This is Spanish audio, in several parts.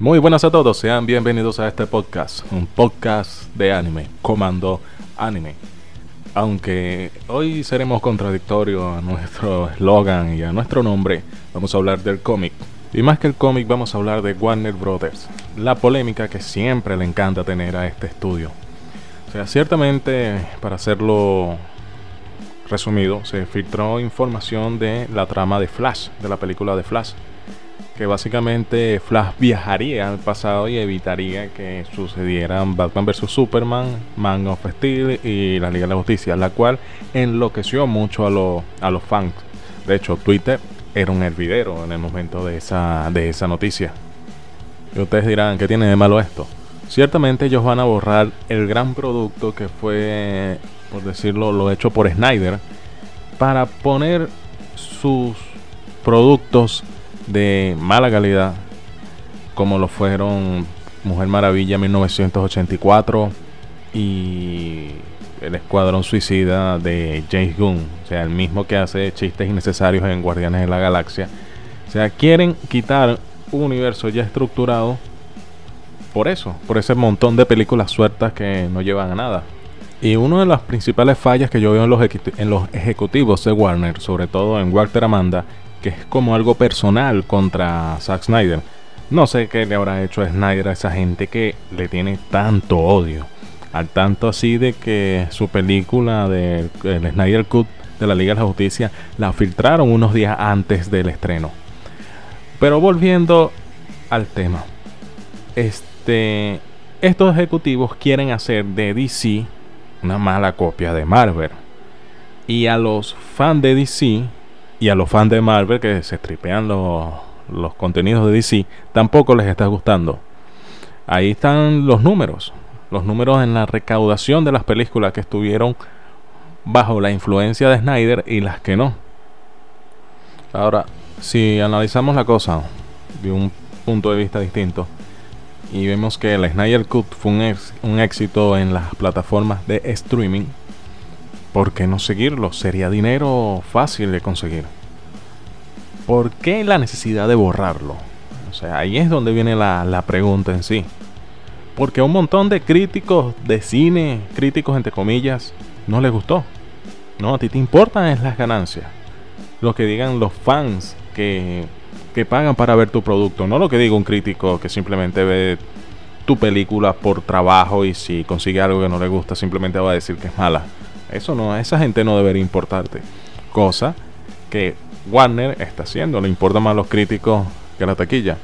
Muy buenas a todos, sean bienvenidos a este podcast, un podcast de anime, Comando Anime. Aunque hoy seremos contradictorios a nuestro eslogan y a nuestro nombre, vamos a hablar del cómic. Y más que el cómic, vamos a hablar de Warner Brothers, la polémica que siempre le encanta tener a este estudio. O sea, ciertamente, para hacerlo resumido, se filtró información de la trama de Flash, de la película de Flash que básicamente Flash viajaría al pasado y evitaría que sucedieran Batman vs Superman, Man of Steel y la Liga de la Justicia, la cual enloqueció mucho a, a los fans. De hecho, Twitter era un hervidero en el momento de esa, de esa noticia. Y ustedes dirán, ¿qué tiene de malo esto? Ciertamente ellos van a borrar el gran producto que fue, por decirlo, lo hecho por Snyder, para poner sus productos de mala calidad, como lo fueron Mujer Maravilla 1984 y El Escuadrón Suicida de James Gunn, o sea, el mismo que hace chistes innecesarios en Guardianes de la Galaxia. O sea, quieren quitar un universo ya estructurado por eso, por ese montón de películas sueltas que no llevan a nada. Y una de las principales fallas que yo veo en los, en los ejecutivos de Warner, sobre todo en Walter Amanda, que es como algo personal contra Zack Snyder. No sé qué le habrá hecho a Snyder a esa gente que le tiene tanto odio. Al tanto así de que su película de el Snyder Cut de la Liga de la Justicia la filtraron unos días antes del estreno. Pero volviendo al tema. Este estos ejecutivos quieren hacer de DC una mala copia de Marvel. Y a los fans de DC y a los fans de Marvel que se tripean los, los contenidos de DC, tampoco les está gustando. Ahí están los números. Los números en la recaudación de las películas que estuvieron bajo la influencia de Snyder y las que no. Ahora, si analizamos la cosa de un punto de vista distinto y vemos que el Snyder Cut fue un, un éxito en las plataformas de streaming, ¿por qué no seguirlo? Sería dinero fácil de conseguir. ¿Por qué la necesidad de borrarlo? O sea, ahí es donde viene la, pregunta en sí. Porque un montón de críticos de cine, críticos entre comillas, no les gustó. No, a ti te importan es las ganancias. Lo que digan los fans que, que pagan para ver tu producto. No lo que diga un crítico que simplemente ve tu película por trabajo y si consigue algo que no le gusta simplemente va a decir que es mala. Eso no, a esa gente no debería importarte. Cosa que Warner está haciendo, le importa más los críticos que la taquilla.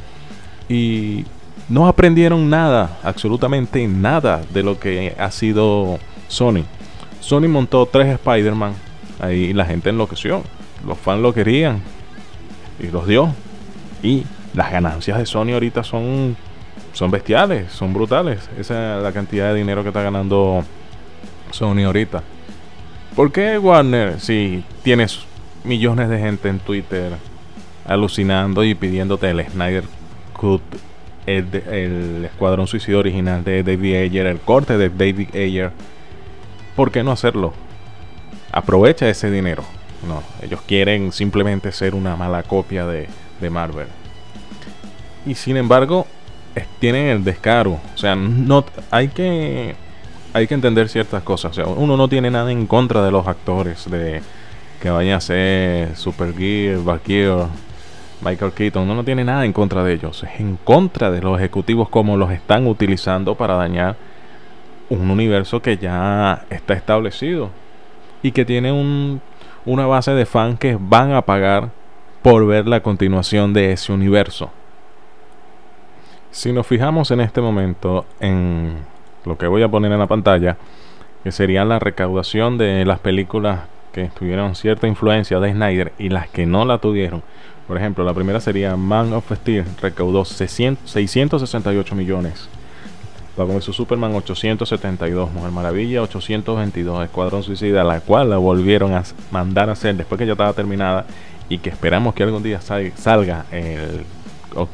Y no aprendieron nada, absolutamente nada de lo que ha sido Sony. Sony montó tres Spider-Man, ahí la gente enloqueció, los fans lo querían y los dio. Y las ganancias de Sony ahorita son, son bestiales, son brutales. Esa es la cantidad de dinero que está ganando Sony ahorita. ¿Por qué Warner, si tienes millones de gente en Twitter alucinando y pidiéndote el Snyder Cut, el, Escuadrón Suicidio original de David Ayer, el corte de David Ayer? ¿Por qué no hacerlo? Aprovecha ese dinero. No, ellos quieren simplemente ser una mala copia de, de Marvel. Y sin embargo, tienen el descaro. O sea, no hay que hay que entender ciertas cosas. O sea, uno no tiene nada en contra de los actores de que vayan a ser Super Gear, Valkyrie, Michael Keaton. Uno no tiene nada en contra de ellos. Es en contra de los ejecutivos como los están utilizando para dañar un universo que ya está establecido y que tiene un, una base de fans que van a pagar por ver la continuación de ese universo. Si nos fijamos en este momento en lo que voy a poner en la pantalla, que sería la recaudación de las películas que tuvieron cierta influencia de Snyder y las que no la tuvieron. Por ejemplo, la primera sería Man of Steel, recaudó 668 millones. Luego su Superman 872, Mujer Maravilla 822, Escuadrón Suicida, la cual la volvieron a mandar a hacer después que ya estaba terminada y que esperamos que algún día salga el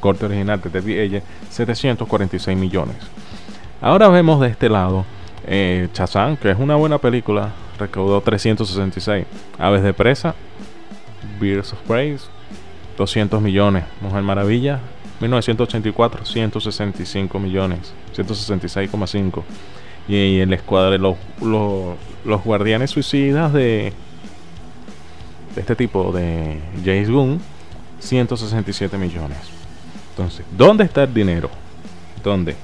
corte original de ella 746 millones. Ahora vemos de este lado eh, Chazán, que es una buena película, recaudó 366. Aves de presa, Beers of Praise, 200 millones. Mujer Maravilla, 1984, 165 millones, 166,5. Y, el escuadrón, los, los guardianes suicidas de, de este tipo, de James Gunn, 167 millones. Entonces, ¿dónde está el dinero? ¿Dónde?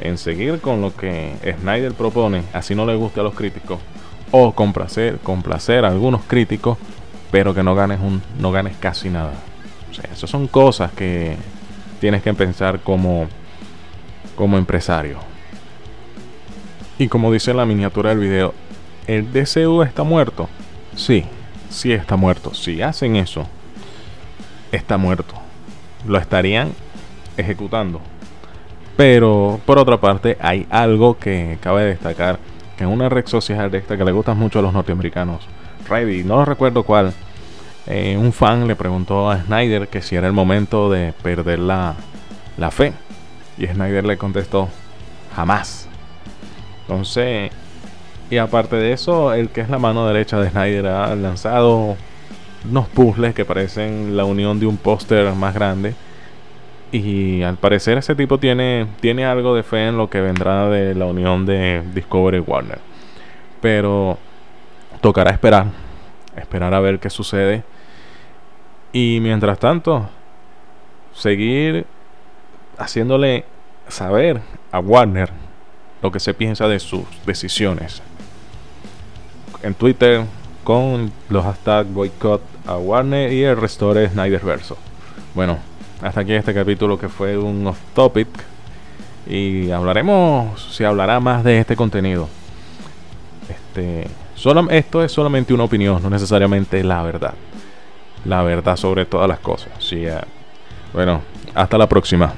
En seguir con lo que Snyder propone, así no le guste a los críticos, o complacer, complacer a algunos críticos, pero que no ganes, un, no ganes casi nada. O sea, esas son cosas que tienes que pensar como, como empresario. Y como dice la miniatura del video, ¿el DCU está muerto? Sí, sí está muerto. Si hacen eso, está muerto. Lo estarían ejecutando. Pero por otra parte, hay algo que cabe destacar que en una red social de esta que le gusta mucho a los norteamericanos, Reddit, no recuerdo cuál, eh, un fan le preguntó a Snyder que si era el momento de perder la, la fe. Y Snyder le contestó, jamás. Entonces, y aparte de eso, el que es la mano derecha de Snyder ha lanzado unos puzzles que parecen la unión de un póster más grande. Y al parecer ese tipo tiene, tiene algo de fe en lo que vendrá de la unión de Discovery Warner. Pero tocará esperar. Esperar a ver qué sucede. Y mientras tanto, seguir haciéndole saber a Warner lo que se piensa de sus decisiones. En Twitter, con los hashtags boycott a Warner y el restore Snyder Verso. Bueno, hasta aquí este capítulo que fue un off topic y hablaremos, si hablará más de este contenido. Este, solo, esto es solamente una opinión, no necesariamente la verdad. La verdad sobre todas las cosas. Sí, bueno, hasta la próxima.